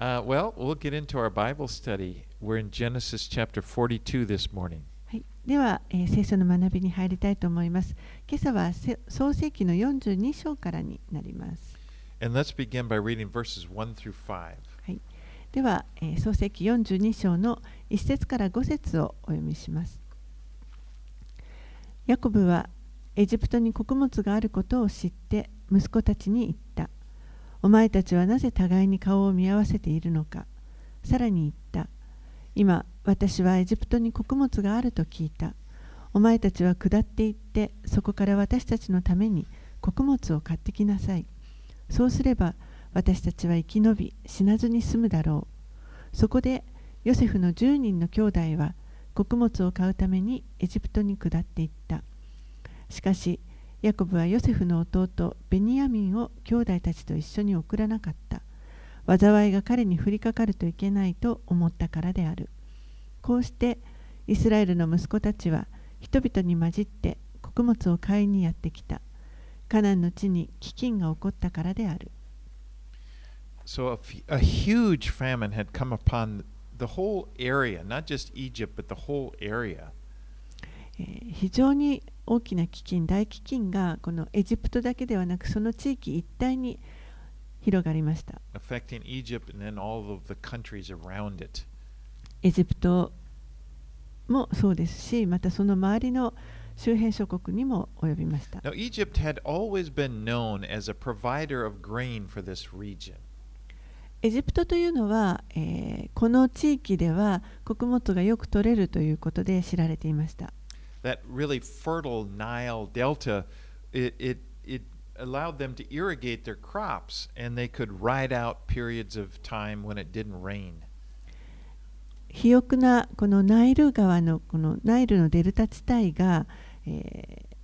Uh, well, we'll get into our Bible study. We're では、え、聖書の学びに入りたいと思います。今朝は創世記の42章からになります。はい、では、え、創世記42章の1節から5節をお読みします。ヤコブはエジプトに穀物があることを知って息子たちに言お前たちはなぜ互いに顔を見合わせているのか。さらに言った。今、私はエジプトに穀物があると聞いた。お前たちは下って行って、そこから私たちのために穀物を買ってきなさい。そうすれば、私たちは生き延び死なずに済むだろう。そこでヨセフの10人の兄弟は穀物を買うためにエジプトに下っていった。しかし、ヤコブはヨセフの弟ベニヤミンを兄弟たちと一緒に送らなかった。災いが彼に降りかかるといけないと思ったからである。こうしてイスラエルの息子たちは人々に混じって穀物を買いにやってきた。カナンの地に飢饉が起こったからである。So, a, a huge famine had come upon the whole area, not just Egypt, but the whole area. えー非常に大きな基金大基金がこのエジプトだけではなくその地域一帯に広がりました。エジプトもそうですしまたその周りの周辺諸国にも及びました。エジプトというのは、この地域では穀物がよく取れるということで知られていました。That really fertile Nile Delta, it, it, it allowed them to irrigate their crops and they could ride out periods of time when it didn't rain. 肥沃なこのナイル川のこのナイルのデルタ地帯が、えー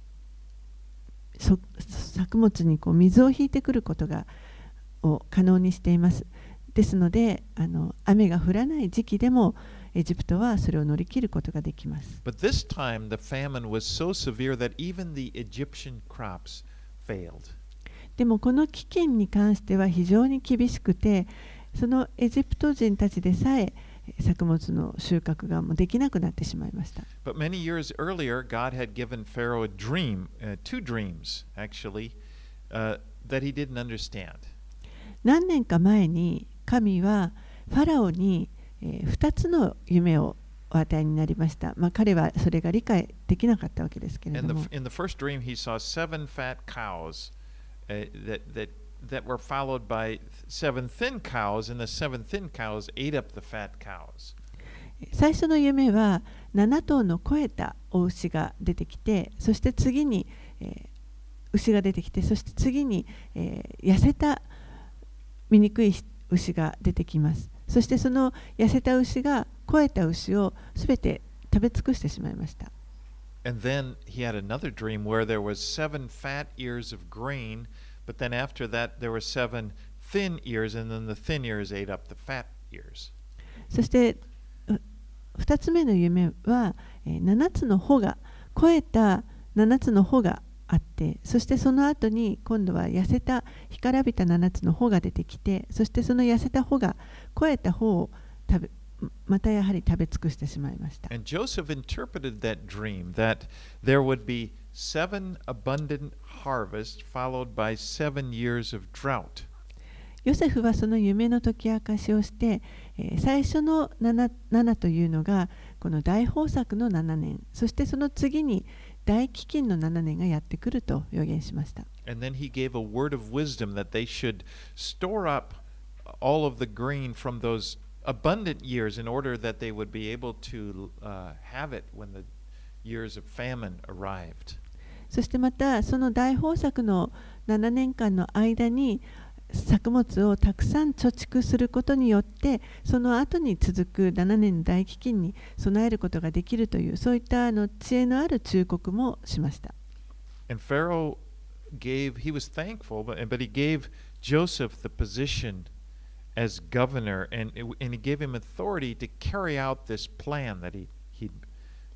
作物にこう水を引いてくることがを可能にしています。ですのであの雨が降らない時期でもエジプトはそれを乗り切ることができます。But this time, the famine was so severe that even the Egyptian crops failed. でもこの飢饉に関しては非常に厳しくてそのエジプト人たちでさえ作物の収穫がもうできなくなってしまいました。But many years earlier, God had given Pharaoh a dream, uh, two dreams actually, uh, that he didn't understand. 何年か前に神はファラオに、2つの夢をお与えになりました。彼はそれが理解できなかったわけですけど。最初の夢は7頭の肥えたお牛が出てきて、そして次に、えー、牛が出てきて、そして次に、痩せた醜い牛が出てきます。そしてその痩せた牛が肥えた牛をすべて食べ尽くしてしまいました And then he had another dream where there was seven fat ears of grain, but then after that there were seven thin ears, and then the thin ears ate up the fat ears. そして2つ目の夢は、えー7つの穂が肥えた7つの穂があってそしてその後に今度は痩せた干からびた7つの穂が出てきてそしてその痩せた穂が肥えた穂を食べまたやはり食べ尽くしてしまいました And Joseph interpreted that dream that there would be seven abundant harvests followed by seven years of drought. ヨセフはその夢の解き明かしをして、えー最初の 7, 7というのがこの大豊作の7年そしてその次に大飢饉の7年がやってくると予言しました。そしてま。そしてまたその大豊作の7年間の間に作物をたくさん貯蓄することによってその後に続く7年大飢饉に備えることができるというそういったあの知恵のある忠告もしました。And Pharaoh gave, he was thankful, but, but he gave Joseph the position as governor, and, and he gave him authority to carry out this plan that he, he'd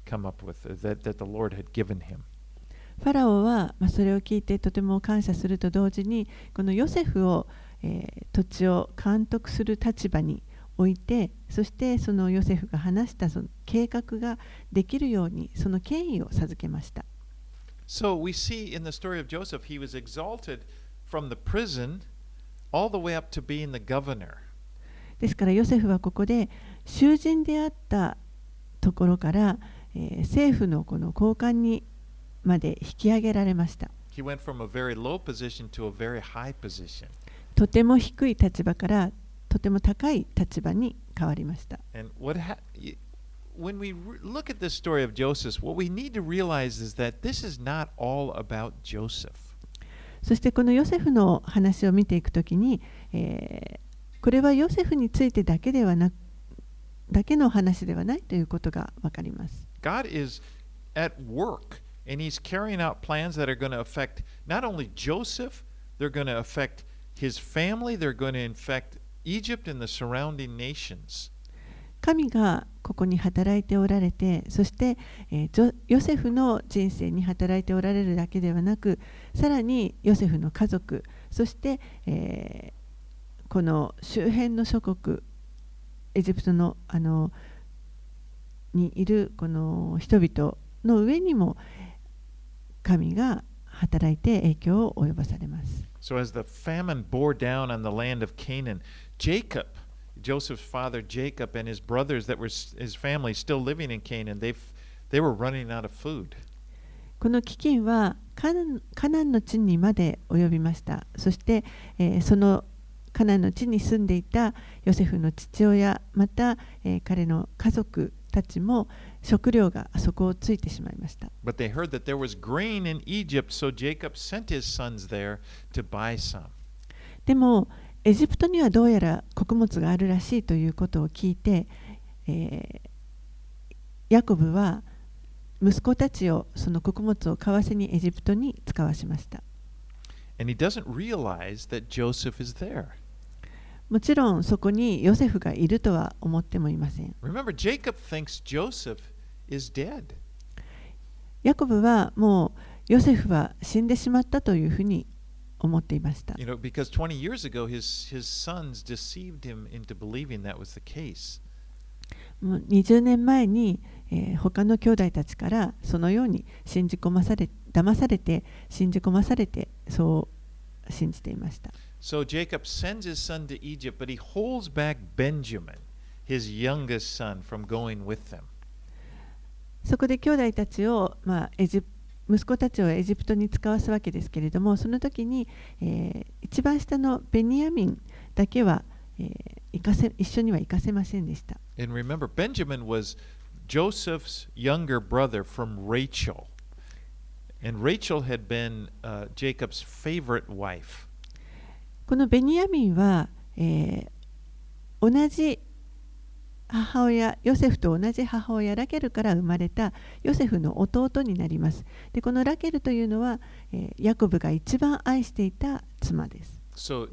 come up with, that, that the Lord had given him. ファラオは、まあ、それを聞いてとても感謝すると同時にこのヨセフを、えー土地を監督する立場に置いてそしてそのヨセフが話したその計画ができるようにその権威を授けました。So we see in the story of Joseph, he was exalted from the prison all the way up to being the governor. ですからヨセフはここで囚人であったところから、えー政府のこの高官にまで引き上げられました。とても低い立場からとても高い立場に変わりました。そしてこのヨセフの話を見ていくときに、えー、これはヨセフについてだけではなくだけの話ではないということがわかります。And he's carrying out plans that are going to affect not only Joseph, they're going to affect his family, they're going to infect Egypt and the surrounding nations. 神がここに働いておられてそして、えージョヨセフの人生に働いておられるだけではなくさらにヨセフの家族そして、えーこの周辺の諸国エジプトのあのにいるこの人々の上にも神が働いて影響を及ぼされます。So as the famine bore down on the land of Canaan, Jacob, Joseph's father Jacob and his brothers that were his family still living in Canaan, they they were running out of food. この飢饉はカナンカナンの地にまで及びましたそして、えーそのカナンの地に住んでいたヨセフの父親また、えー彼の家族たちも食料がそをついてしまいました。でも、エジプトにはどうやら穀物があるらしいということを聞いて、え、ヤコブは息子たちをその穀物を買わせにエジプトに使わしました。もちろん、そこにヨセフがいるとは思ってもいません。is dead. ヤコブはもうヨセフは死んでしまったというふうに思っていました。 You know, because 20 years ago, his, his sons deceived him into believing that was the case. もう20年前に、えー他の兄弟たちからそのように信じ込まされ騙されて信じ込まされてそう信じていました。 So Jacob sends his son to Egypt, but he holds back Benjamin, his youngest son, from going with them. そこで兄弟たちを、まあ、エジプ息子たちをエジプトに使わすわけですけれどもその時に、えー一番下のベニヤミンだけは、えー行かせ一緒には行かせませんでした。And remember, Benjamin was Joseph's younger brother from Rachel. And Rachel had been uh, Jacob's favorite wife. このベニヤミンは、えー同じ母親ヨセフと同じ母親ラケルから生まれたヨセフの弟になります。でこのラケルというのは、え、ヤコブが一番愛していた妻です。So,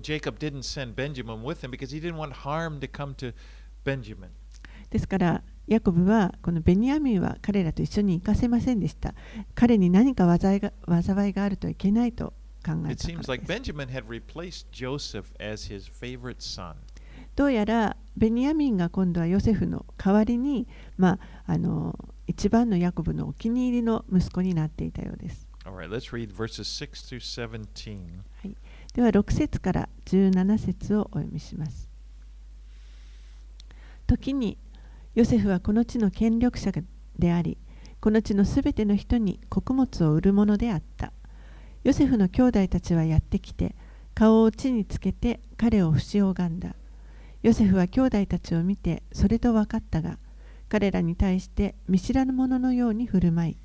ですからヤコブはこのベニヤミンは彼らと一緒に行かせませんでした。彼に何か災が災いがあるといけないと考えたからす。It seems、like Benjamin had replaced Joseph as his favorite son. どうやらベニヤミンが今度はヨセフの代わりに、まあ、あの一番のヤコブのお気に入りの息子になっていたようです。Right, let's read verses 6 through 17. では6節から17節をお読みします。時にヨセフはこの地の権力者であり、この地のすべての人に穀物を売るものであった。ヨセフの兄弟たちはやってきて、顔を地につけて彼を不死拝んだ。ヨセフは兄弟たちを見てそれと分かったが、彼らに対して見知らぬ者のように振る舞い、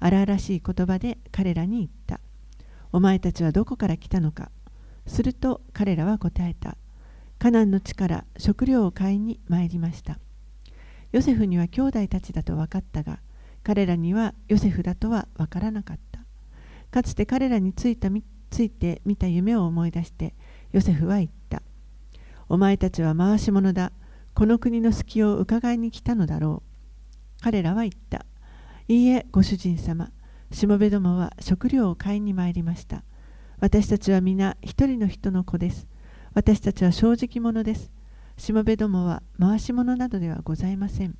荒々しい言葉で彼らに言った。お前たちはどこから来たのかすると彼らは答えた。カナンの地から食料を買いに参りました。ヨセフには兄弟たちだと分かったが、彼らにはヨセフだとは分からなかった。かつて彼らについたついて見た夢を思い出して、ヨセフは言った。お前たちは回し者だ。この国の隙を伺いに来たのだろう。彼らは言った。いいえ、ご主人様。しもべどもは食料を買いに参りました。私たちは皆一人の人の子です。私たちは正直者です。しもべどもは回し者などではございません。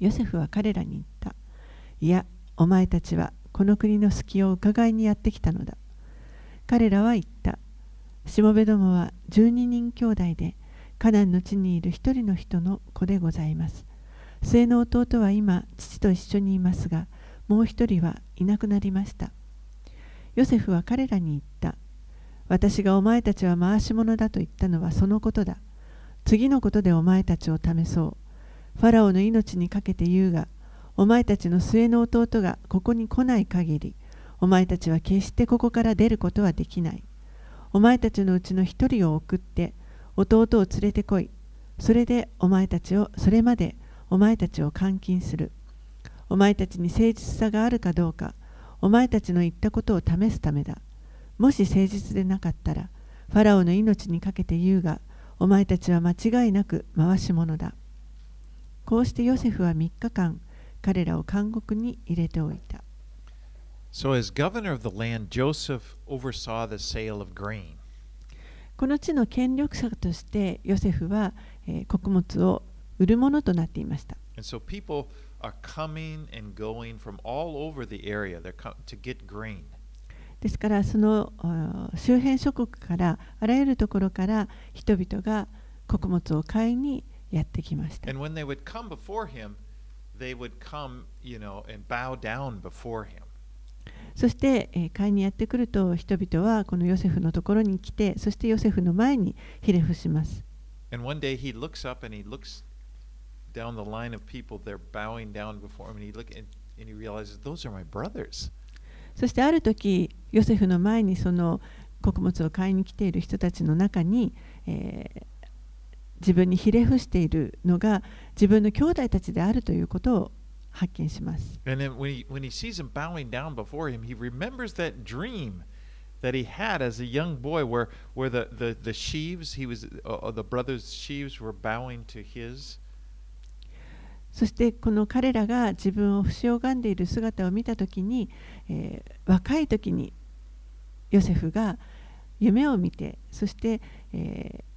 ヨセフは彼らに言った。いや、お前たちはこの国の隙を伺いにやってきたのだ。彼らは言った。しもべどもは12人兄弟で、カナンの地にいる一人の人の子でございます。末の弟は今、父と一緒にいますが、もう一人はいなくなりました。ヨセフは彼らに言った。私がお前たちは回し者だと言ったのはそのことだ。次のことでお前たちを試そう。ファラオの命にかけて言うが、お前たちの末の弟がここに来ない限り、お前たちは決してここから出ることはできない。お前たちのうちの一人を送って、弟を連れてこい。それでお前たちを、それまでお前たちを監禁する。お前たちに誠実さがあるかどうか、お前たちの言ったことを試すためだ。もし誠実でなかったら、ファラオの命にかけて言うが、お前たちは間違いなく回し者だ。こうしてヨセフは3日間、彼らを監獄に入れておいた。So, as governor of the land, Joseph oversaw the sale of grain. この地の権力者としてヨセフは、えー穀物を売るものとなっていました。And so people are coming and going from all over the area to get grain. ですからその周辺諸国からあらゆるところから人々が穀物を買いにやってきました。And when they would come before him, they would come, you know, and bow down before him. そして、え、買いにやってくると人々はこのヨセフのところに来てそしてヨセフの前にひれ伏します。そしてある時ヨセフの前にその穀物を買いに来ている人たちの中に、え、自分にひれ伏しているのが自分の兄弟たちであるということを発見します。And then when he when he sees them bowing down before him, he remembers that dream that he had as a young boy, where where the the, the sheaves he was uh, uh, the brothers' sheaves were bowing to his. そしてこの彼らが自分を節拝んでいる姿を見た時に、えー若い時にヨセフが夢を見てそして、えー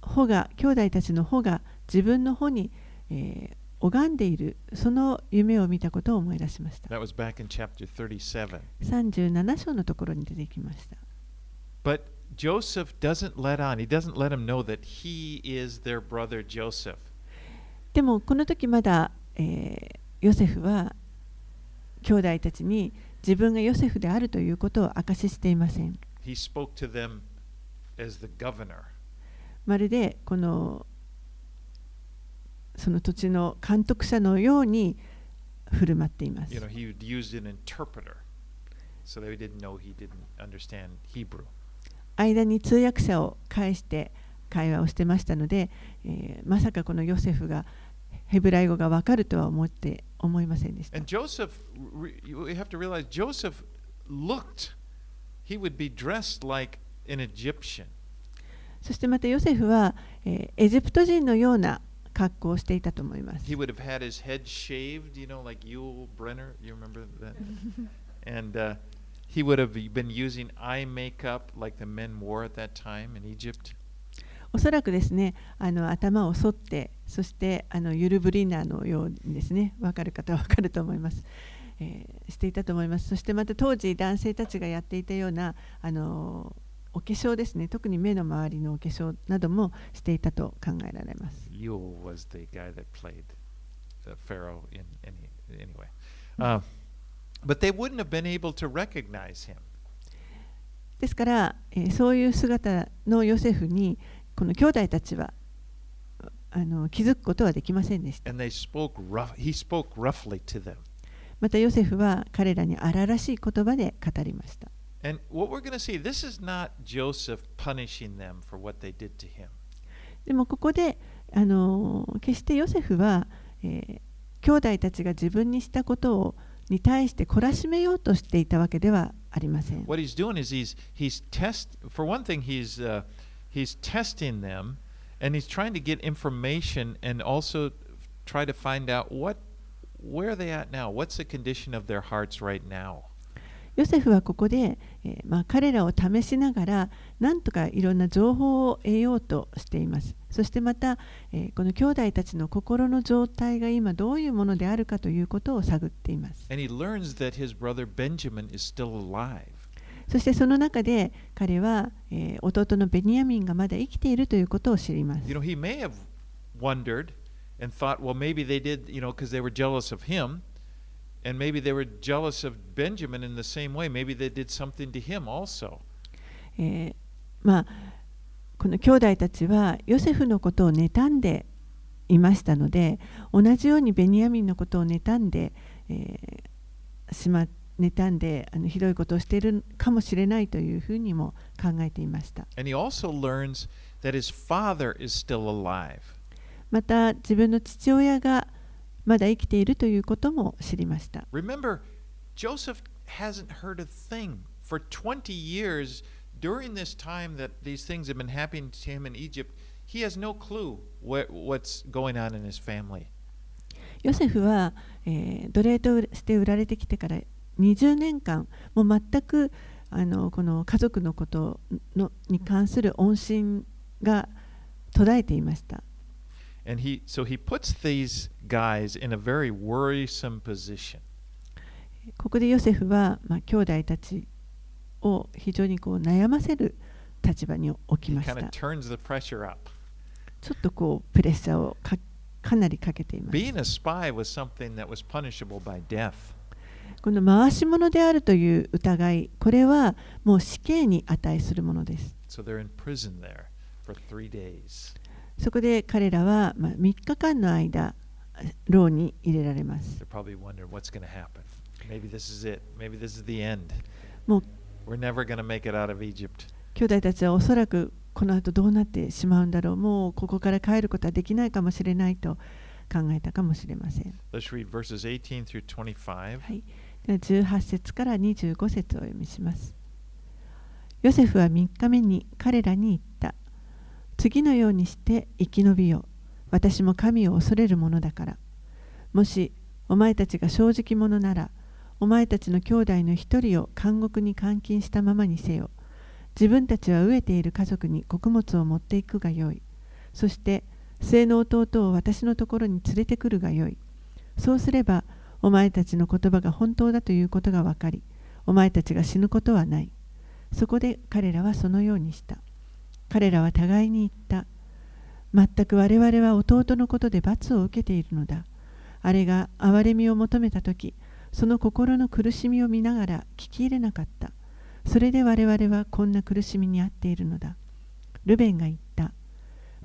穂が兄弟たちの穂が自分の穂に、えー拝んでいるその夢を見たことを思い出しました。That was back in chapter 37. 37章のところに出てきました。But Joseph doesn't let on. He doesn't let him know that he is their brother Joseph. でもこの時まだ、えーヨセフは兄弟たちに自分がヨセフであるということを明かししていません。He spoke to them as the governor. まるでこのその土地の監督者のように振る舞っています You。know, he used an interpreter, so they didn't know he didn't understand Hebrew. 間に通訳者を介して会話をしてましたので、えーまさかこのヨセフがヘブライ語がわかるとは思って思いませんでした And。Joseph, you have to realize, Joseph looked, he would be dressed like an Egyptian. そしてまたヨセフは、えーエジプト人のような格好をしていたと思います。He would have had his head shaved, you know, like Yul Brenner. You remember that? and uh, he would have been using eye makeup like the men wore at that time in Egypt. おそらくですねあの頭を剃ってそしてあのユルブリナーのようにですね分かる方は分かると思います、えーしていたと思いますそしてまた当時男性たちがやっていたようなあのお化粧ですね特に目の周りのお化粧などもしていたと考えられます Yul was the guy that played the Pharaoh in any anyway. Uh, but they wouldn't have been able to recognize him. ですから、えーそういう姿のヨセフにこの兄弟たちはあの気づくことはできませんでした rough. He spoke roughly to them. またヨセフは彼らに荒々しい言葉で語りました And what we're going to see, this is not Joseph punishing them for what they did to him. でもここで、あの決してヨセフは、えー兄弟たちが自分にしたことをに対して懲らしめようとしていたわけではありません。What he's doing is he's he's test. For one thing, he's uh, he's testing them, and he's trying to get information, and also try to find out what where are they at now. What's the condition of their hearts right now? ヨセフはここで、彼らを試しながら何とかいろんな情報を得ようとしています。そしてまた、この兄弟たちの心の状態が今どういうものであるかということを探っています。そしてその中で彼は、弟のベニヤミンがまだ生きているということを知ります。And maybe they were jealous of Benjamin in the same way. Maybe they did something to him also. この兄弟たちはヨセフのことを妬んでいましたので同じようにベニヤミンのことを妬んで、えー、し妬んであのひどいことをしているかもしれないというふうにも考えていました。また自分の父親が、まだ生きているということも知りました Remember, Joseph hasn't heard a thing for 20 years during this time that these things have been happening to him in Egypt. He has no clue what, what's going on in his family. ヨセフは、えー奴隷として売られてきてから20年間もう全くあのこの家族のことのに関する音信が途絶えていました。And ここでヨセフは、兄弟たちを非常に悩ませる立場に置きました。ちょっとこうプレッシャーをか,なりかけています。この回し者であるという疑い、これはもう死刑に値するものです。So they're in prison there for three days. そこで彼らは3日間の間、牢に入れられます。もう兄弟たちはおそらくこの後どうなってしまうんだろう。もうここから帰ることはできないかもしれないと考えたかもしれません。はい、18節から25節をお読みします。ヨセフは3日目に彼らに。次のようにして生き延びよ。私も神を恐れるものだから。もしお前たちが正直者なら、お前たちの兄弟の一人を監獄に監禁したままにせよ。自分たちは飢えている家族に穀物を持っていくがよい。そして末の弟を私のところに連れてくるがよい。そうすれば、お前たちの言葉が本当だということが分かり、お前たちが死ぬことはない。そこで彼らはそのようにした。彼らは互いに言った。全く我々は弟のことで罰を受けているのだ。あれが憐れみを求めたとき、その心の苦しみを見ながら聞き入れなかった。それで我々はこんな苦しみに遭っているのだ。ルベンが言った。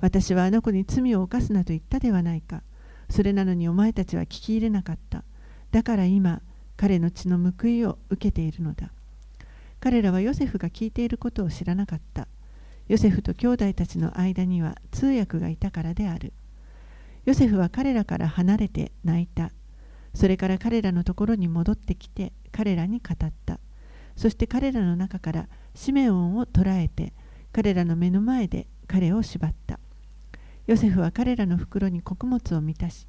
私はあの子に罪を犯すなと言ったではないか。それなのにお前たちは聞き入れなかった。だから今、彼の血の報いを受けているのだ。彼らはヨセフが聞いていることを知らなかった。ヨセフと兄弟たちの間には通訳がいたからである。ヨセフは彼らから離れて泣いた。それから彼らのところに戻ってきて彼らに語った。そして彼らの中からシメオンを捕らえて彼らの目の前で彼を縛った。ヨセフは彼らの袋に穀物を満たし、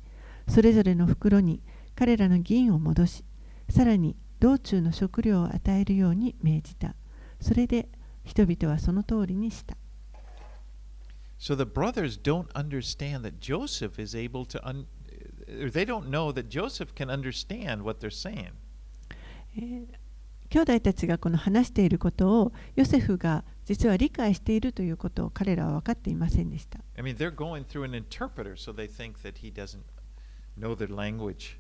それぞれの袋に彼らの銀を戻し、さらに道中の食料を与えるように命じた。それで人々はその通りにした。So the brothers don't understand that Joseph is able to, un- they don't know that Joseph can understand what they're saying. えー兄弟たちがこの話していることをヨセフが実は理解しているということを彼らは分かっていませんでした。I mean, they're going through an interpreter, so they think that he doesn't know their language.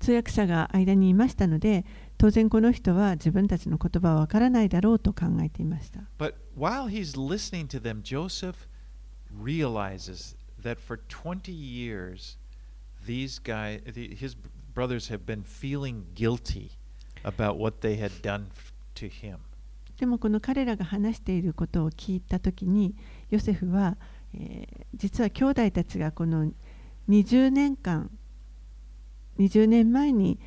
通訳者が間にいましたので当然この人は自分たちの言葉はわからないだろうと考えていました。でもこの彼らが話していることを聞いたときに、ヨセフは、実は兄弟たちがこの20年間、20年前に、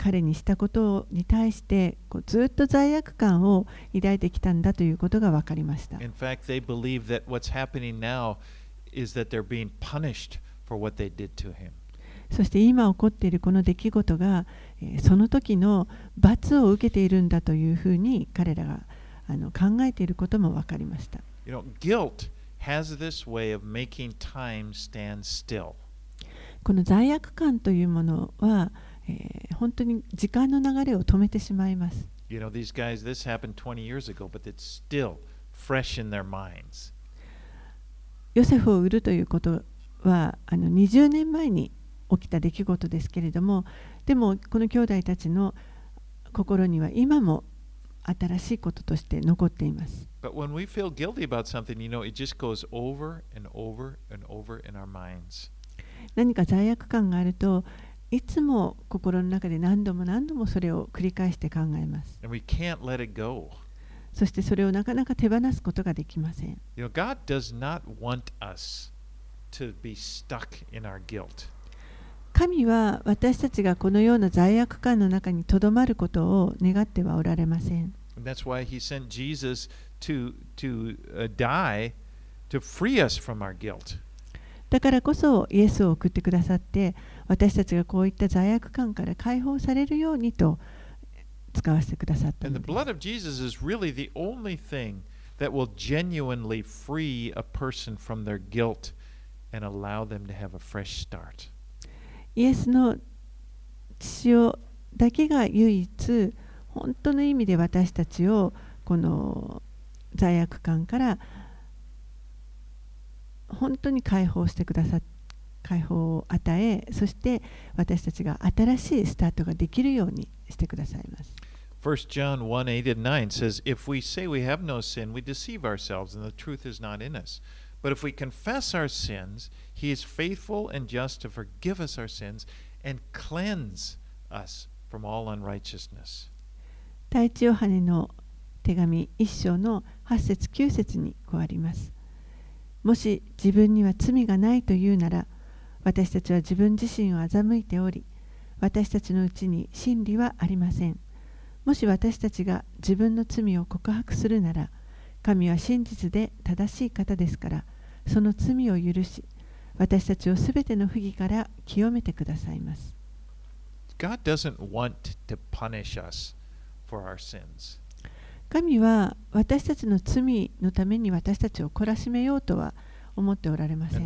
彼にしたことに対してこうずっと罪悪感を抱いてきたんだということが分かりました。In fact, they believe that what's happening now is that they're being punished for what they did to him. そして今起こっているこの出来事が、えーその時の罰を受けているんだというふうに彼らがあの考えていることも分かりました。You know, guilt has this way of making time stand still. この罪悪感というものは、えー本当に時間の流れを止めてしまいます。You know, these guys, this happened 20 years ago, but it's still fresh in their minds. ヨセフを売るということはあの20年前に起きた出来事ですけれどもでもこの兄弟たちの心には今も新しいこととして残っています。But when we feel guilty about something, you know, it just goes over and over and over in our minds. 何か罪悪感があるといつも心の中で何度も何度もそれを繰り返して考えます。そしてそれをなかなか手放すことができません。神は私たちがこのような罪悪感の中にとどまることを願ってはおられません。だからこそイエスを送ってくださって私たちがこういった罪悪感から解放されるようにと使わせてくださった。イエスの血をだけが唯一本当の意味で私たちをこの罪悪感から解放本当に解放してくださっ解放を与えそして私たちが新しいスタートができるようにしてくださいます。 1 John 1 8 and 9 says, If we say we have no sin, we deceive ourselves, and the truth is not in us. But if we confess our sins, he is faithful and just to forgive us our sins and cleanse us from all unrighteousness. 第一ヨハネの手紙一章の8節9節にこうあります。 もし自分には罪がないというなら、私たちは自分自身を欺いており、私たちのうちに真理はありません。もし私たちが自分の罪を告白するなら、神は真実で正しい方ですから、その罪を許し、私たちをすべての不義から清めてくださいます。God doesn't want to punish us for our sins. 神は私たちの罪のために私たちを懲らしめようとは思っておられません。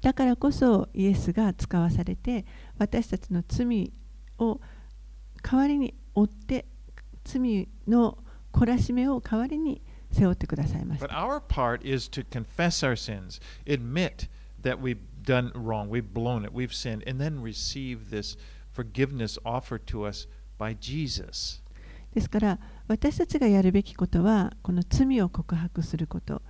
だからこそイエスが使わされて私たちの罪を代わりに負って罪の懲らしめを代わりに背負ってくださいました。Forgiveness offered to us by Jesus. ですから私たちがやるべきことはこの罪を告白すること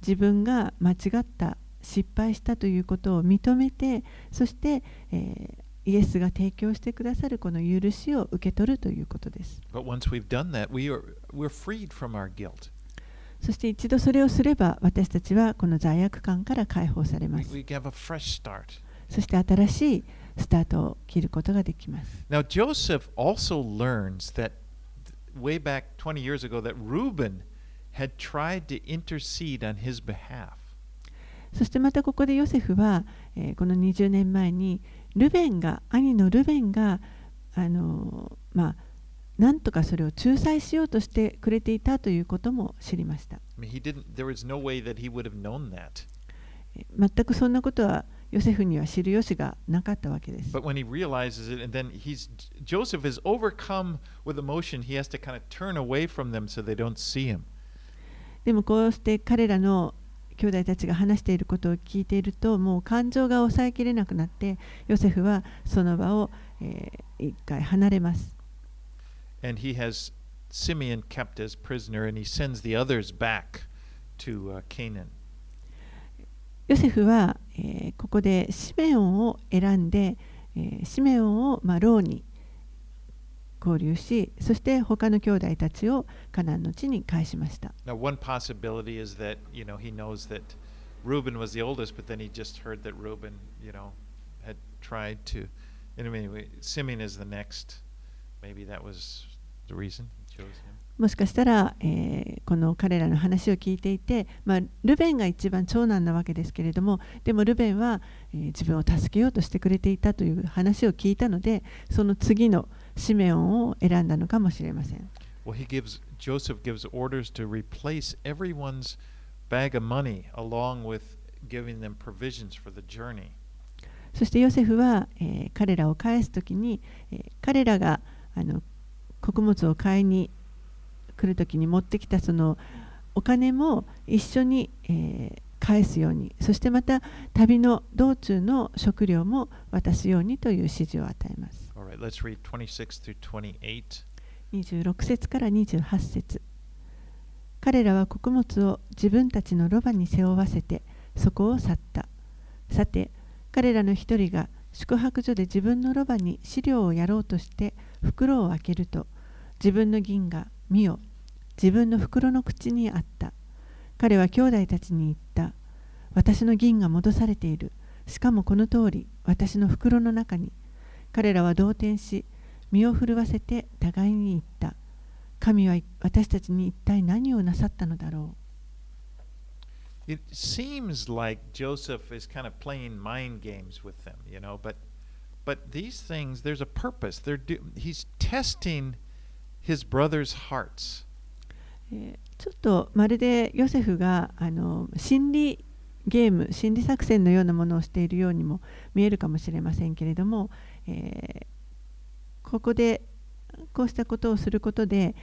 自分が間違った失敗したということを認めてそして、えーイエスが提供してくださるこの許しを受け取るということです。But once we've done that, we are we're freed from our guilt. そして一度それをすれば私たちはこの罪悪感から解放されま We, す。we. そして新しいスタートを切ることができます。Now, Joseph also learns that way back 20 years ago that Reuben had tried to intercede on his behalf. そしてまたここでヨセフは、え、この20年前にルベンが兄のルベンがあの、まあなんとかそれを仲裁しようとしてくれていたということも知りました。全くそんなことは。ヨセフには知る由がなかったわけです。But when he realizes it, and then he's Joseph is overcome with emotion, he has to kind of turn away from them so they don't see him. でもこうして彼らの兄弟たちが話していることを聞いているともう感情が抑えきれなくなってヨセフはその場を、えー一回離れます。And he has Simeon kept as prisoner, and he sends the others back to uh, Canaan. ヨセフは、えーここでシメオンを選んで、えーシメオンを、まあ、牢に交流しそして他の兄弟たちをカナンの地に返しました。Now, one possibility is that you know he knows that Reuben was the oldest, but then he just heard that Reuben, you know, had tried to. And anyway, Simeon is the next. Maybe that was the reason he chose him. もしかしたら、えー、この彼らの話を聞いていて、まあ、ルベンが一番長男なわけですけれどもでもルベンは、えー、自分を助けようとしてくれていたという話を聞いたのでその次のシメオンを選んだのかもしれません。Well, he gives, Joseph gives orders to replace everyone's bag of money along with giving them provisions for the journey. そしてヨセフは、えー、彼らを返すときに、えー、彼らがあの穀物を買いに来るときに持ってきたそのお金も一緒に、えー、返すようにそしてまた旅の道中の食料も渡すようにという指示を与えます。Right, 26節から28節彼らは穀物を自分たちのロバに背負わせてそこを去った。さて彼らの一人が宿泊所で自分のロバに飼料をやろうとして袋を開けると自分の銀が見よ自分の袋の口にあった彼は兄弟たちに言った私の銀が戻されているしかもこの通り私の袋の中に彼らは動転し身を震わせて互いに言った。神は私たちに一体何をなさったのだろう It seems like Joseph is kind of playing mind games with them, you know, but but these things there's a purpose. They're do, he's testing his brothers' hearts. ちょっとまるでヨセフがあの心理ゲーム、心理作戦のようなものをしているようにも見えるかもしれませんけれども、えーここでこうしたことをすることで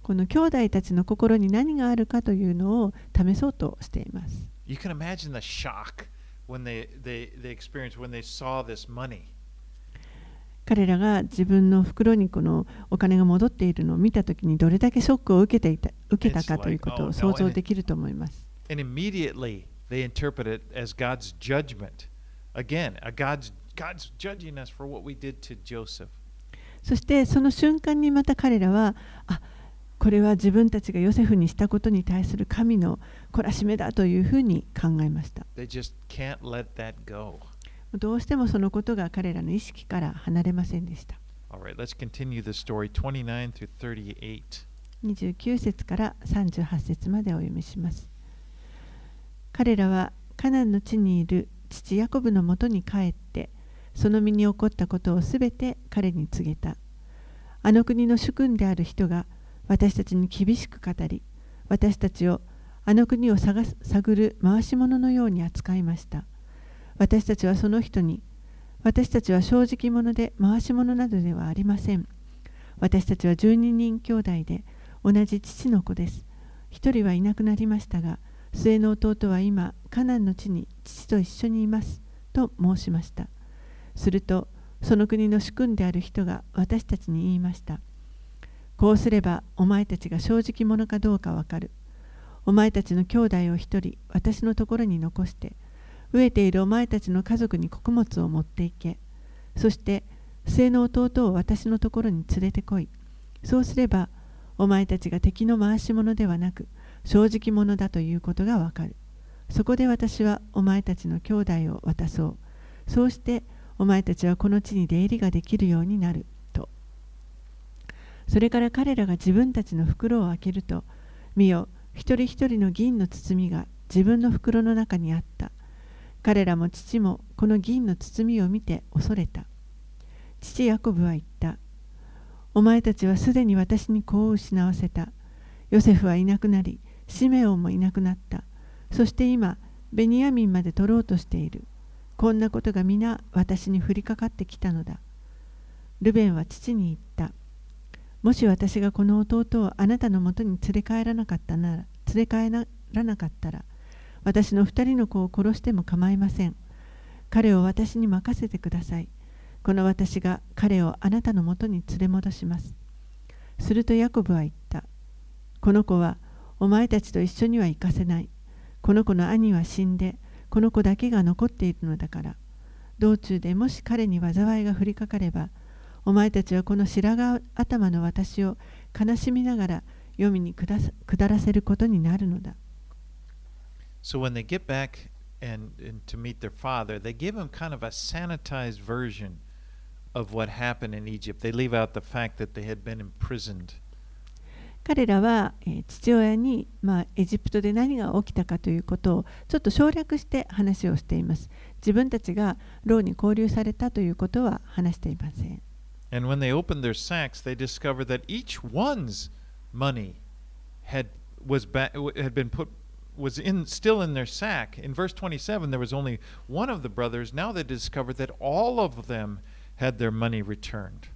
この兄弟たちの心に何があるかというのを試そうとしています。You can imagine the shock when they, they, they experienced when they saw this money. 彼らが自分の袋にこのお金が戻っているのを見たときにどれだけショックを受けていた受けたかということを想像できると思います。And immediately they interpret it as God's judgment. Again, God's, God's judging us for what we did to Joseph. そしてその瞬間にまた彼らはあこれは自分たちがヨセフにしたことに対する神の懲らしめだというふうに考えました。どうしてもそのことが彼らの意識から離れませんでした。29節から38節までお読みします。彼らはカナンの地にいる父ヤコブのもとに帰って、その身に起こったことをすべて彼に告げた。あの国の主君である人が私たちに厳しく語り、私たちをあの国を探す探る回し者のように扱いました。私たちはその人に、私たちは正直者で回し者などではありません。私たちは12人兄弟で同じ父の子です。一人はいなくなりましたが、末の弟は今、カナンの地に父と一緒にいます。と申しました。するとその国の主君である人が私たちに言いましたこうすればお前たちが正直者かどうかわかるお前たちの兄弟を一人私のところに残して飢えているお前たちの家族に穀物を持っていけ。そして末の弟を私のところに連れてこい。そうすればお前たちが敵の回し者ではなく正直者だということがわかる。そこで私はお前たちの兄弟を渡そう。そうしてお前たちはこの地に出入りができるようになる。と。それから彼らが自分たちの袋を開けると見よ一人一人の銀の包みが自分の袋の中にあった。彼らも父もこの銀の包みを見て恐れた。父ヤコブは言った。お前たちはすでに私に子を失わせた。ヨセフはいなくなりシメオンもいなくなった。そして今ベニヤミンまで取ろうとしている。こんなことが皆私に降りかかってきたのだ。ルベンは父に言った。もし私がこの弟をあなたのもとに連れ帰らなかったなら、連れ帰らなかったら、私の二人の子を殺しても構いません。彼を私に任せてください。この私が彼をあなたのもとに連れ戻します。するとヤコブは言った。この子はお前たちと一緒には行かせない。この子の兄は死んで、この子だけが残っているのだから道中でもし彼に災いが降りかかればお前たちはこの白髪頭の私を悲しみながら読みに下らせることになるのだ。So when they get back and, and to meet their father, they give him kind of a sanitized version of what happened in Egypt. They leave out the fact that they had been imprisoned. 彼らは、えー父親に、まあ、エジプトで何が起きたかということをちょっと省略して話をしています。自分たちが牢に拘留されたということは話していません。 And when they opened their sacks, they discovered that each one's money had was ba- had been put was in still in their sack. In verse 27, there was only one of the brothers. Now they discovered that all of them had their money returned.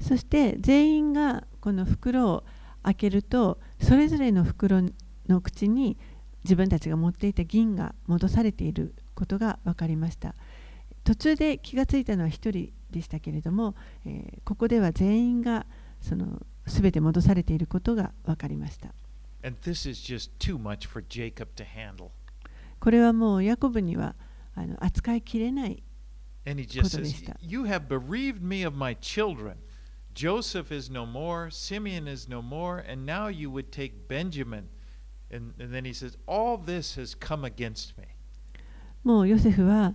そして全員がこの袋を開けるとそれぞれの袋の口に自分たちが持っていた銀が戻されていることが分かりました途中で気がついたのは1人でしたけれども、えーここでは全員がその全て戻されていることが分かりました And this is just too much for Jacob to handle. これはもうヤコブにはあの扱いきれないことでした。You have bereaved me of my children. Joseph is no more, Simeon is no more, and now you would take Benjamin. And, and then he says, All this has come against me. もうヨセフは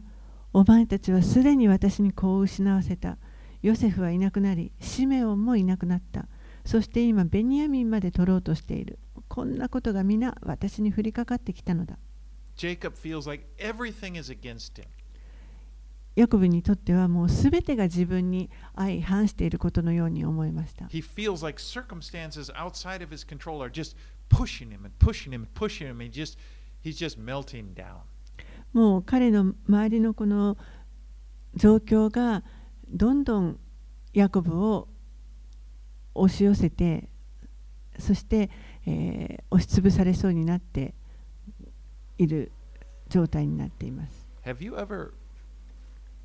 お前たちはすでに私に子を失わせた。ヨセフはいなくなり、シメオンもいなくなった。そして今、ベニヤミンまで取ろうとしている。こんなことが皆私に降りかかってきたのだ。Jacob feels like everything is against him. ヤコブにとってはもうすべてが自分に相反していることのように思いました。He feels like circumstances outside of his control are just pushing him and pushing him and pushing him. And just, he's just melting down. もう彼の周りのこの状況がどんどんヤコブを押し寄せてそして、えー押しつぶされそうになっている状態になっています。Have you ever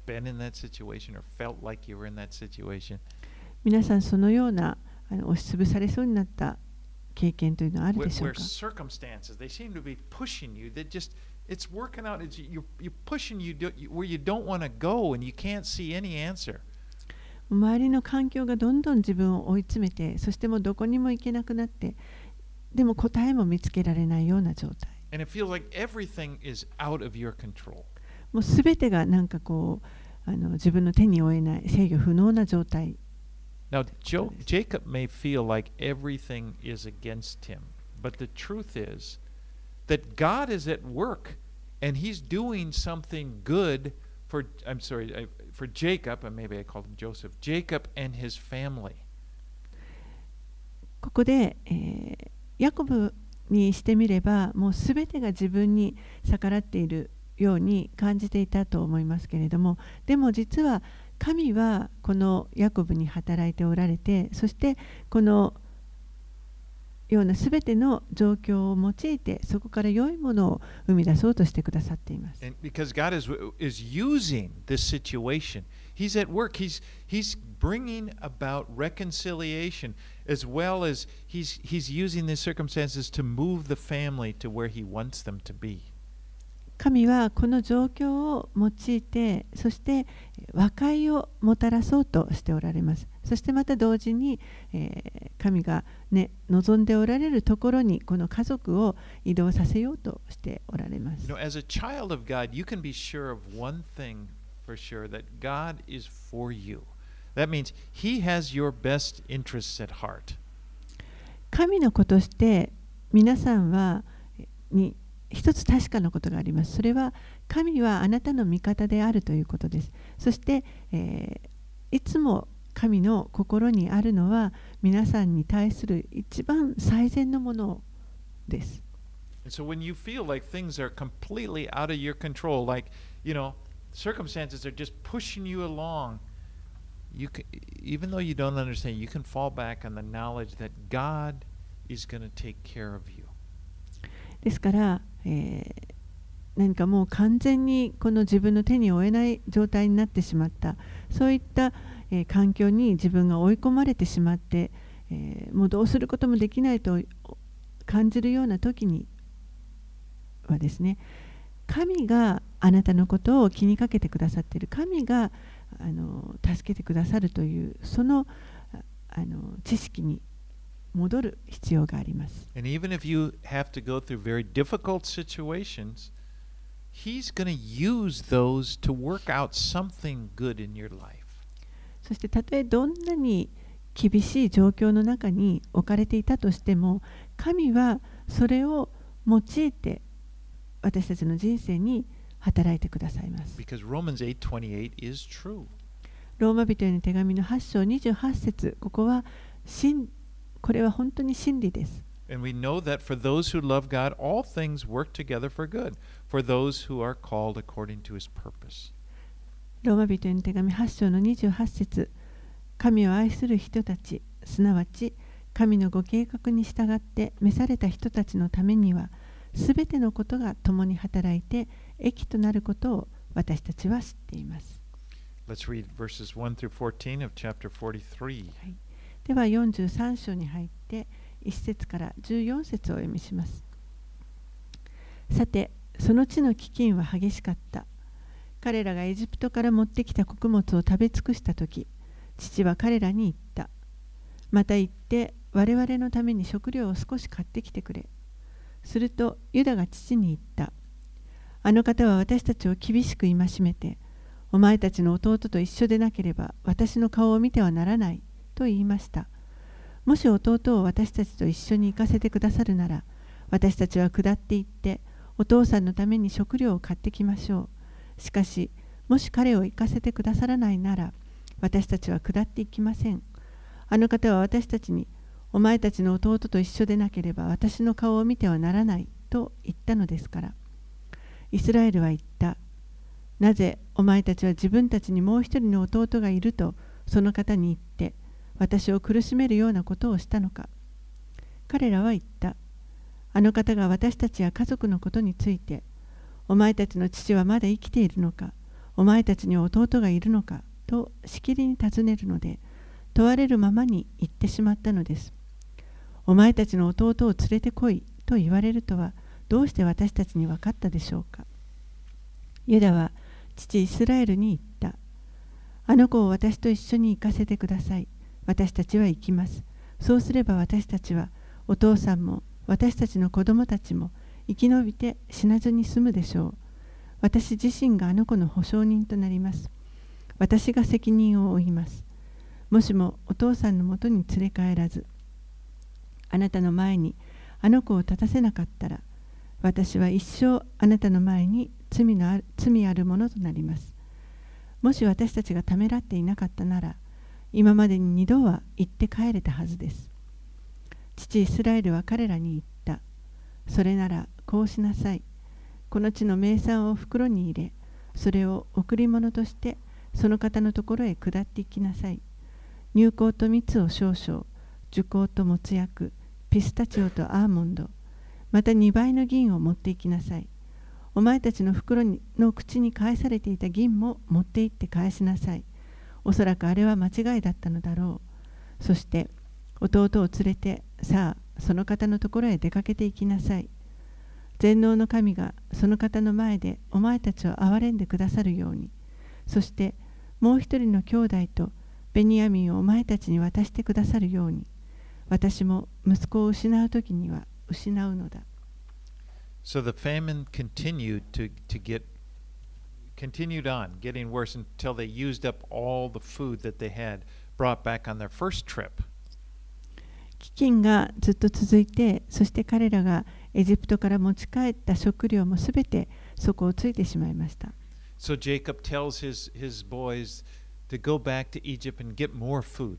been in that situation or felt like you were in that situation? 皆さんそのようなあの押しつぶされそうになった経験というのはある where, でしょう where か circumstances they seem to be pushing you that just it's working out it's you're, you're pushing you do, where you don't want to go and you can't see any answer 周りの環境がどんどん自分を追い詰めてそしてもうどこにも行けなくなってでも答えも見つけられないような状態 and it feels like everything is out of your control もうすべてがなんかこうあの自分の手に負えない制御不能な状態 now jo- jacob may feel like everything is against him but the truth is that god is at work and he's doing something good for i'm sorry I, for jacob and maybe i called him joseph jacob and his family ここで、えーヤコブにしてみればもうすべてが自分に逆らっているように感じていたと思いますけれどもでも実は神はこのヤコブに働いておられてそしてこのようなすべての状況を用いてそこから良いものを生み出そうとしてくださっています。And because God is is using this situation, He's at work. He's He's bringing about reconciliation as well as He's He's using these circumstances to move the family to where He wants them to be. 神はこの状況を用いてそして和解をもたらそうとしておられますそしてまた同時に、えー神が、ね、望んでおられるところにこの家族を移動させようとしておられます You know, as a child of God, you can be sure of one thing for sure that God is for you. That means He has your best interests at heart. 神の子として皆さんはに一つ確かなことがありますそれは神はあなたの味方であるということですそして、えーいつも神の心にあるのは皆さんに対する一番最善のものです。And so when you feel like things are completely out of your control, like, you know, circumstances are just pushing you along, you can, even though you don't understand, you can fall back on the knowledge that God is going to take care of you. ですから、えー何かもう完全にこの自分の手に負えない状態になってしまったそういった、えー環境に自分が追い込まれてしまって、えーもうどうすることもできないと感じるような時にはですね神があなたのことを気にかけてくださっている神があの助けてくださるというそのああの知識に戻る必要があります。And even if you have to go through very difficult situations, He's going to use those to work out something good in your life. そしてたとえどんなに厳しい状況の中に置かれていたとしても神はそれを用いて私たちの人生に働いてくださいます。Because Romans 8:28 is true. ローマ人への手紙の8章28節ここは真これは本当に真理です。And we know that for those who love God, all things work together for good, for those who are called according to his purpose. ローマ人への手紙8章の28節神を愛する人たちすなわち神のご計画に従って召された人たちのためにはすべてのことが共に働いて益となることを私たちは知っています。Let's read verses 1 through 14 of chapter 43. では43章に入って1節から14節をお読みします。さて、その地の飢饉は激しかった。彼らがエジプトから持ってきた穀物を食べ尽くしたとき、父は彼らに言った。また言って、我々のために食料を少し買ってきてくれ。すると、ユダが父に言った。あの方は私たちを厳しく戒めて、お前たちの弟と一緒でなければ私の顔を見てはならないと言いました。もし弟を私たちと一緒に行かせてくださるなら、私たちは下って行って、お父さんのために食料を買ってきましょう。しかし、もし彼を行かせてくださらないなら、私たちは下っていきません。あの方は私たちに、お前たちの弟と一緒でなければ私の顔を見てはならないと言ったのですから。イスラエルは言った。なぜお前たちは自分たちにもう一人の弟がいるとその方に言って私を苦しめるようなことをしたのか。彼らは言った。あの方が私たちや家族のことについてお前たちの父はまだ生きているのか。お前たちに弟がいるのか。としきりに尋ねるので問われるままに言ってしまったのです。お前たちの弟を連れてこいと言われるとはどうして私たちに分かったでしょうか？ユダは父イスラエルに言った。あの子を私と一緒に行かせてください。私たちは行きます。そうすれば私たちはお父さんも私たちの子供たちも生き延びて死なずに済むでしょう。私自身があの子の保証人となります。私が責任を負います。もしもお父さんのもとに連れ帰らず、あなたの前にあの子を立たせなかったら、私は一生あなたの前に罪のある罪あるものとなります。もし私たちがためらっていなかったなら、今までに二度は行って帰れたはずです。父イスラエルは彼らに言った。それならこうしなさい。この地の名産を袋に入れ、それを贈り物としてその方のところへ下っていきなさい。乳香と蜜を少々、樹香ともつ薬、ピスタチオとアーモンド、また2倍の銀を持っていきなさい。お前たちの袋にの口に返されていた銀も持って行って返しなさい。おそらくあれは間違いだったのだろう。そして弟を連れて、さあ、その方のところへ出かけていきなさい。全能の神がその方の前でお前たちを憐れんでくださるように。そしてもう一人の兄弟とベニヤミンをお前たちに渡してくださるように。私も息子を失う時には失うのだ。So the famine continued to, to get continued on, getting worse until they used up all the food that they had brought back on their first trip. 飢饉がずっと続いて、そして彼らがエジプトから持ち帰った食料もすべてそこをついてしまいました。So Jacob tells his, his boys to go back to Egypt and get more food.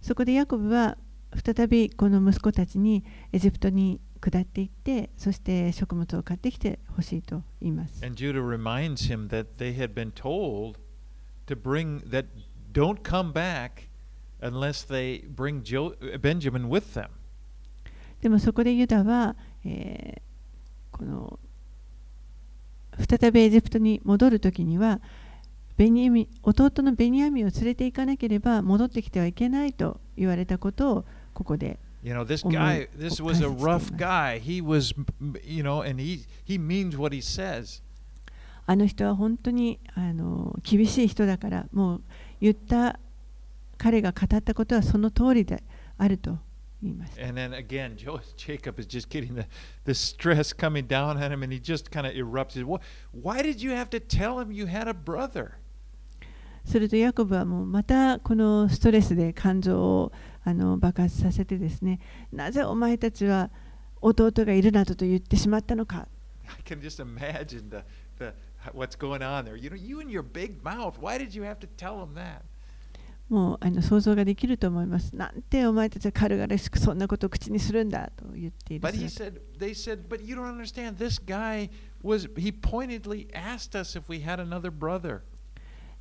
そこでヤコブは再びこの息子たちにエジプトに下っていって、そして食物を買ってきてほしいと言います。And Judah reminds him that they had been told to bring that don't come back unless they bring jo- Benjamin with them. でもそこでユダは、えーこの再びエジプトに戻るときにはベニヤミン弟のベニヤミンを連れて行かなければ戻ってきてはいけないと言われたことをここで You know, this Oh, guy, this oh, was a rough guy. He was, you know, and he he means what he says. あの人は本当にあの厳しい人だからもう言った彼が語ったことはその通りであると言いました。And then again, Jacob is just getting the, the stress coming down on him, and he just kind of erupts. Why did you have to tell him you had a brother? するとヤコブはもうまたこのストレスで感情をあの爆発させてですねなぜお前たちは弟がいるなどと言ってしまったのか I can just imagine the, the what's going on there. You know, you and your big mouth. Why did you have to tell him that? もうあの想像ができると思います。なんてお前たちは軽々しくそんなことを口にするんだと言っている But he 姿。said, they said, but you don't understand. This guy was, he pointedly asked us if we had another brother.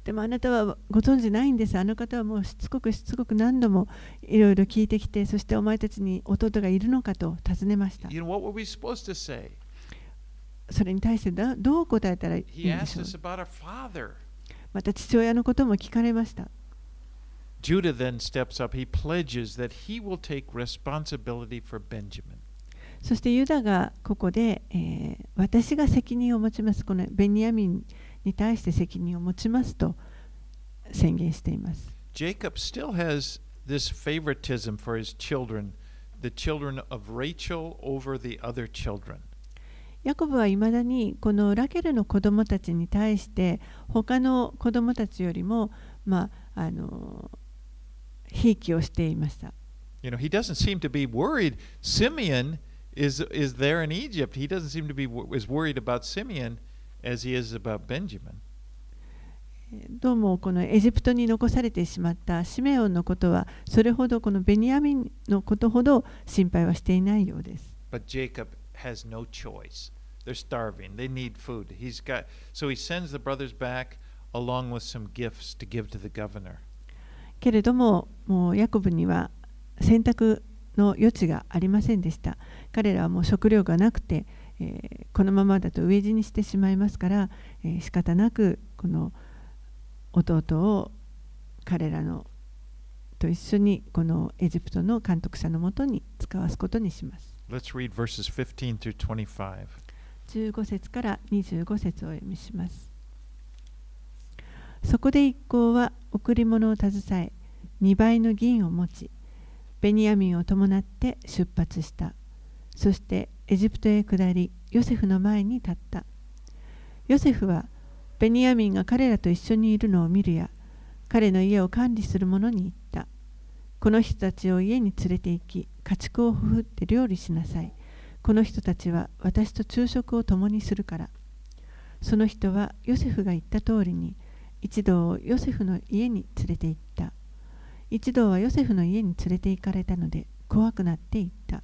でもあなたはご存知ないんです。あの方はもうしつこくしつこく何度もいろいろ聞いてきて、そしてお前たちに弟がいるのかと尋ねました。You know? それに対してだどう答えたらいいでしょう？また父親のことも聞かれました。Judah then steps up. He pledges that he will take responsibility for Benjamin. そしてユダがここで、えー私が責任を持ちます。このベニヤミンに対して責任を持ちますと宣言しています。Jacob still has this favoritism for his children, the children of Rachel over the other children. ヤコブはいまだにこのラケルの子供たちに対して他の子供たちよりもまああのひいきをしていました。You know, he doesn't seem to be worried. Simeon is is there in Egypt. He doesn't seem to be as worried about Simeon as he is about Benjamin. どうもこのエジプトに残されてしまったシメオンのことはそれほどこのベニヤミンのことほど心配はしていないようです。But Jacob has no choice. They're starving. They need food. He's got so he sends the brothers back along with some gifts to give to the governor. けれどももうヤコブには選択の余地がありませんでした彼らはもう食料がなくて、えーこのままだと飢え死にしてしまいますから、えー仕方なくこの弟を彼らのと一緒にこのエジプトの監督者のもとに使わすことにします Let's read verses 15 through 25. 15節から25節をお読みします。そこで一行は贈り物を携え、2倍の銀を持ち、ベニヤミンを伴って出発した。そしてエジプトへ下り、ヨセフの前に立った。ヨセフはベニヤミンが彼らと一緒にいるのを見るや、彼の家を管理する者に言った。この人たちを家に連れて行き、家畜をふふって料理しなさい。この人たちは私と昼食を共にするから。その人はヨセフが言った通りに一同をヨセフの家に連れて行った。一同はヨセフの家に連れて行かれたので怖くなって言った。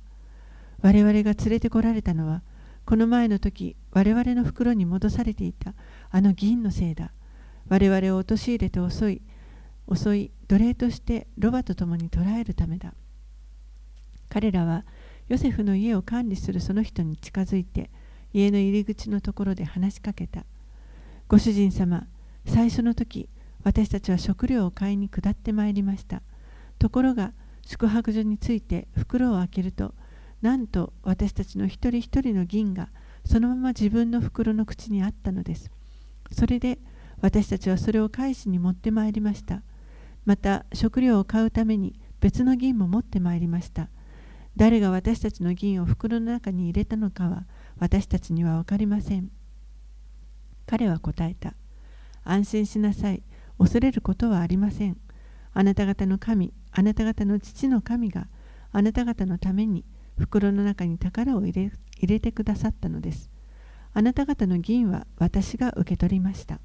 我々が連れてこられたのはこの前の時我々の袋に戻されていたあの銀のせいだ。我々を陥れて襲い襲い奴隷としてロバと共に捕らえるためだ。彼らはヨセフの家を管理するその人に近づいて家の入り口のところで話しかけた。ご主人様、最初の時、私たちは食料を買いに下ってまいりました。ところが、宿泊所について袋を開けると、なんと私たちの一人一人の銀がそのまま自分の袋の口にあったのです。それで私たちはそれを返しに持ってまいりました。また食料を買うために別の銀も持ってまいりました。誰が私たちの銀を袋の中に入れたのかは私たちには分かりません。彼は答えた。安心しなさい。恐れることはありません。あなた方の神、あなた方の父の神があなた方のために袋の中に宝を入れ入れてくださったのです。あなた方の銀は私が受け取りました。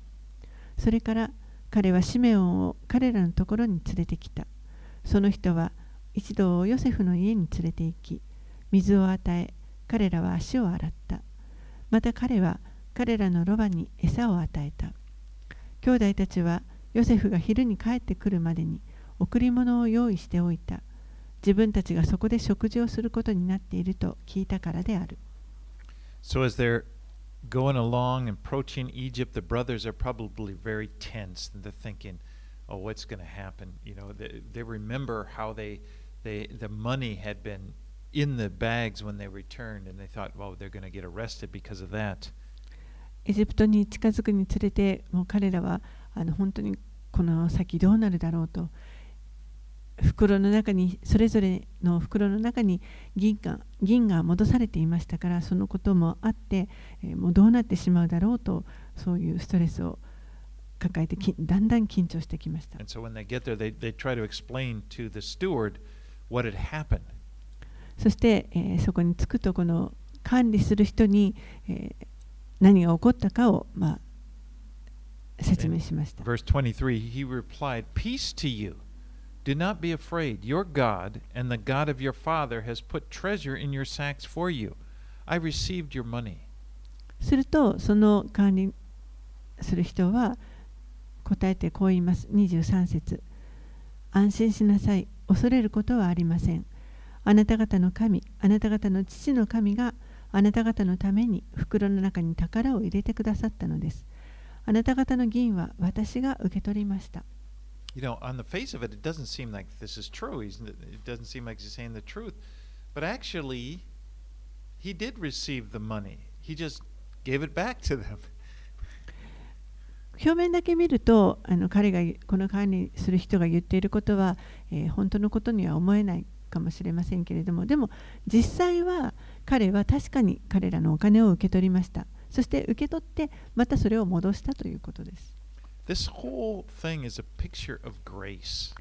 それから彼はシメオンを彼らのところに連れてきた。その人は一度ヨセフの家に連れて行き、水を与え、彼らは足を洗った。また彼は彼らのロバに餌を与えた。兄弟たちはヨセフが昼に帰ってくるまでに贈り物を用意しておいた。自分たちがそこで食事をすることになっていると聞いたからである。So as they're going along and approaching Egypt, the brothers are probably very tense and they're thinking, "Oh, what's going to happen?" You know, they, they remember how they, they, the money had been in the bags when they returned, and they thought, "Well, they're going to get arrested because of that." エジプトに近づくにつれてもう彼らはあの本当にこの先どうなるだろうと袋の中にそれぞれの袋の中に銀が銀が戻されていましたからそのこともあって、えーもうどうなってしまうだろうとそういうストレスを抱えてきだんだん緊張してきました。So there, they, they to to. そして、えーそこに着くとこの管理する人に、えー何が起こったかを、まあ、説明しました。Verse 23 He replied, Peace to you. Do not be afraid. Your God and the God of your father has put treasure in your sacks for you. I received your money. するとその管理する人は答えてこう言います23節安心しなさい恐れることはありませんあなた方の神あなた方の父の神があなた方のために袋の中に宝を入れてくださったのですあなた方の銀は私が受け取りました You know, on the face of it, it doesn't seem like this is true. He's, it doesn't seem like he's saying the truth. But actually, he did receive the money. He just gave it back to them. 表面だけ見るとあの彼がこの管理する人が言っていることは、えー本当のことには思えないかもしれませんけれどもでも実際は彼は確かに彼らのお金を受け取りましたそして受け取ってまたそれを戻したということです This whole thing is a picture of grace.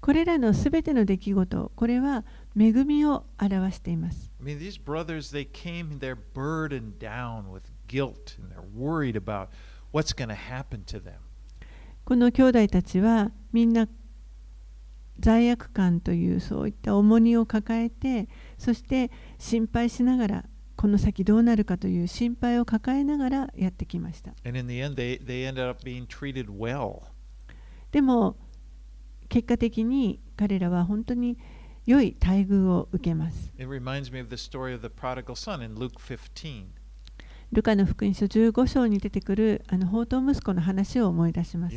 これらのすべての出来事これは恵みを表しています I mean, these brothers, they came, they're burdened down with guilt and they're worried about what's going to happen to them. この兄弟たちはみんな罪悪感というそういった重荷を抱えてそして心配しながらこの先どうなるかという心配を抱えながらやってきました。でも、結果的に彼らは本当に良い待遇を受けます。ルカの福音書15章に出てくるあの宝刀息子の話を思い出します。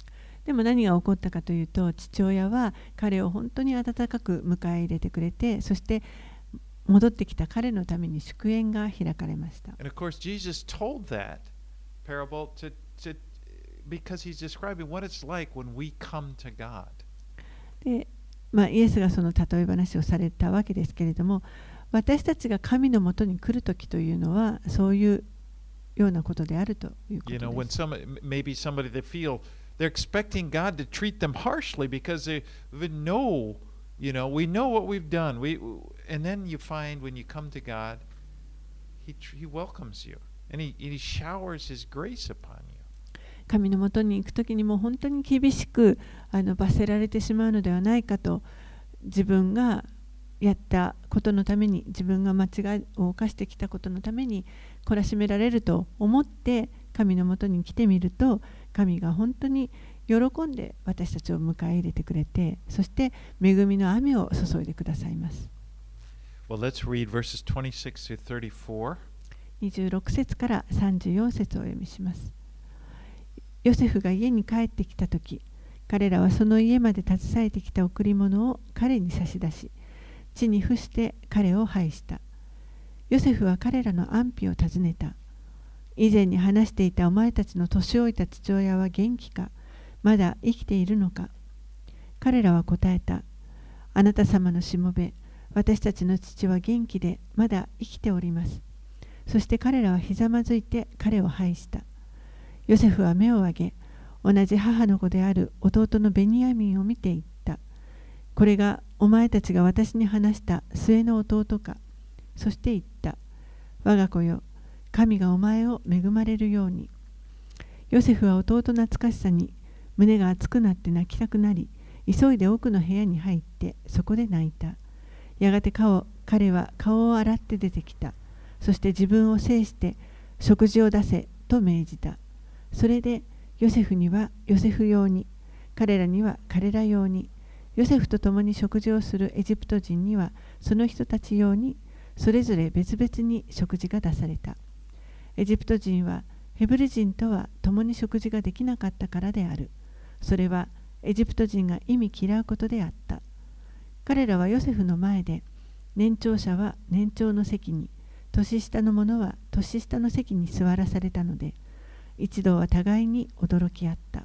でも何が起こったかというと父親は彼を本当に温かく迎え入れてくれてそして戻ってきた彼のために祝宴が開かれました。で、まあ、イエスがその例え話をされたわけですけれども私たちが神のもとに来るときというのはそういうようなことであるということです。They're expecting God to treat them harshly because they, they know, you know, we know what we've done. We and then you find when you come to God, He He welcomes you and He He showers His grace upon you. 神のもとに行くときにも本当に厳しくあの罰せられてしまうのではないかと自分がやったことのために自分が間違いを犯してきたことのために懲らしめられると思って神のもとに来てみると神が本当に喜んで私たちを迎え入れてくれてそして恵みの雨を注いでくださいます Well, let's read verses 26 through 34. 26節から34節をお読みします。ヨセフが家に帰ってきたとき、彼らはその家まで携えてきた贈り物を彼に差し出し、地に伏して彼を拝した。ヨセフは彼らの安否を尋ねた。以前に話していたお前たちの年老いた父親は元気か？まだ生きているのか？彼らは答えた。あなた様のしもべ、私たちの父は元気でまだ生きております。そして彼らはひざまずいて彼を拝した。ヨセフは目を上げ、同じ母の子である弟のベニヤミンを見て言った。これがお前たちが私に話した末の弟か？そして言った。我が子よ、神がお前を恵まれるように。ヨセフは弟懐かしさに胸が熱くなって泣きたくなり、急いで奥の部屋に入ってそこで泣いた。やがて顔彼は顔を洗って出てきた。そして自分を制して食事を出せと命じた。それでヨセフにはヨセフ用に、彼らには彼ら用に、ヨセフと共に食事をするエジプト人にはその人たち用に、それぞれ別々に食事が出された。エジプト人はヘブル人とは共に食事ができなかったからである。それはエジプト人が意味嫌うことであった。彼らはヨセフの前で年長者は年長の席に年下の者は年下の席に座らされたので一同は互いに驚き合った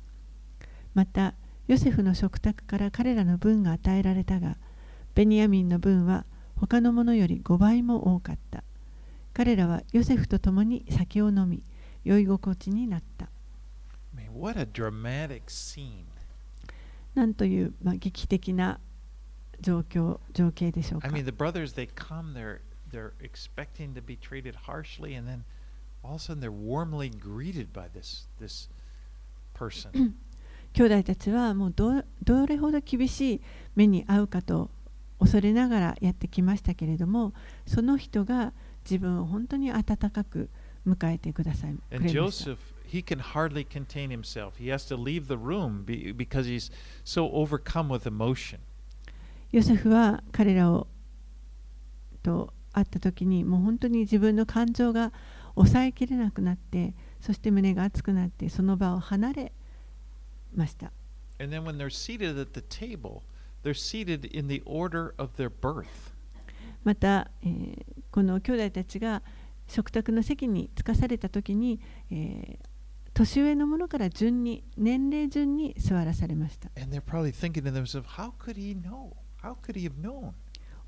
またヨセフの食卓から彼らの分が与えられたがベニヤミンの分は他の者より5倍も多かった彼らはヨセフと共に酒を飲み酔い心地になった what a dramatic scene. なんという、まあ、劇的な状況情景でしょうか I mean, the brothers, they come, they're, they're expecting to be treated harshly, and then all of a sudden they're warmly greeted by this, this person. 兄弟たちはもうどどれほど厳しい目に遭うかと恐れながらやってきましたけれどもその人が自分を本当に温かく迎えてくださいく And Joseph, he can hardly contain himself. He has to leave the room be, because he's so overcome with emotion. ヨセフは彼らをと会った時にもう本当に自分の感情が抑えきれなくなってそして胸が熱くなってその場を離れました And then when they're seated at the table, they're seated in the order of their birth. また、えー、この兄弟たちが食卓の席に着かされた時に、えー、年上の者から順に年齢順に座らされました。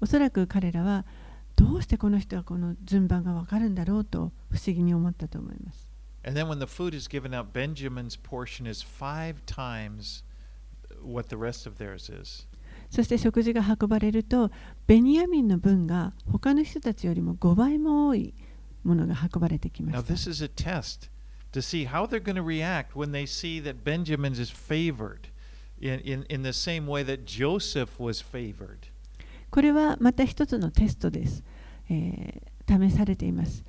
おそらく彼らはどうしてこの人はこの順番がわかるんだろうと不思議に思ったと思います。そして食事が運ばれるとベニヤミンの分が他の人たちよりも5倍も多いものが運ばれてきま Now, した this is a test to see how they're going to react when they see that Benjamin's is favored in, in, in the same way that Joseph was favored. これはまた一つのテストです、えー試されています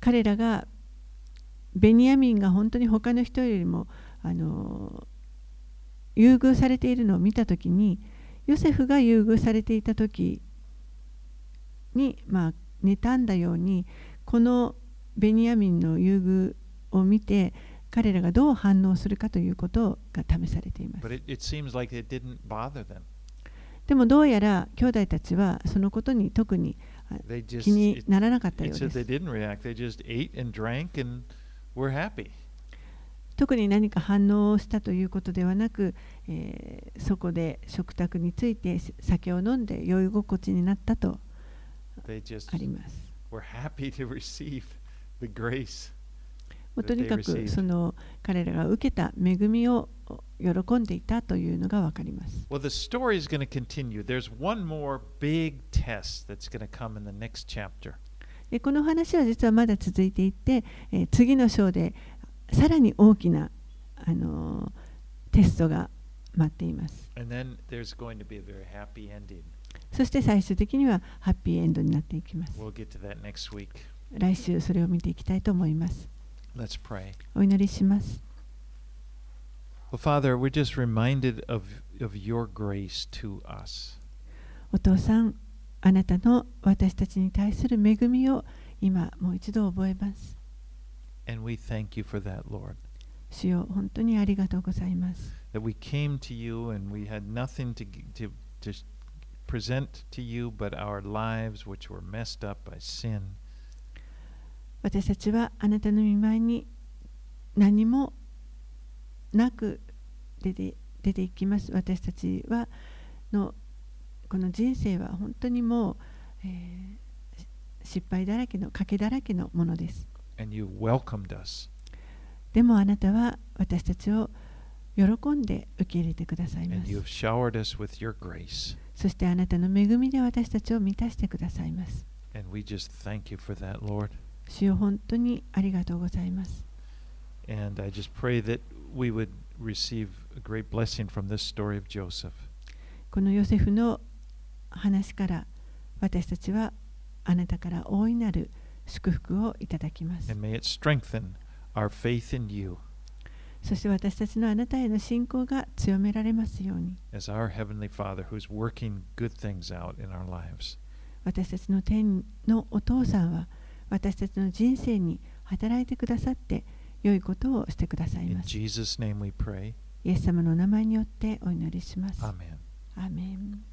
彼らがベニヤミンが本当に他の人よりもあの優遇されているのを見たときにヨセフが優遇されていたときに、まあ、妬んだようにこのベニヤミンの優遇を見て彼らがどう反応するかということが試されています it, it like. でもどうやら兄弟たちはそのことに特に気にならなかったようです.特に何か反応をしたということではなく、え、そこで食卓について酒を飲んで酔い心地になったとあります。とにかくその彼らが受けた恵みを喜んでいたというのがわかります。この話は実はまだ続いていて、え、次の章でさらに大きな、あの、テストがります。待っています。そして最終的にはハッピーエンドになっていきます。来週それを見ていきたいと思います。お祈りします。Well, Father, we're just reminded of, of your お父さん、あなたの私たちに対する恵みを今もう一度覚えます。And 主よ本当にありがとうございます。That we came to you and we had nothing to, to, to present to you but our lives, which were messed up by sin. 私たちはあなたの御前に何もなく出て出ていきます。私たちはのこの人生は本当にもう、えー失敗だらけの賭けだらけのものです。でもあなたは私たちを喜んで受け入れてくださいます。そしてあなたの恵みで私たちを満たしてくださいます。主を本当にありがとうございます。このヨセフの話から私たちはあなたから大いなる祝福をいただきます。そして私たちのあなたへの信仰が強められますように as our Heavenly Father who's working good things out in our lives. 私たちの天のお父さんは私たちの人生に働いてくださって良いことをしてくださいます。Jesus' name we pray. イエス様の名前によってお祈りします。Amen. アーメン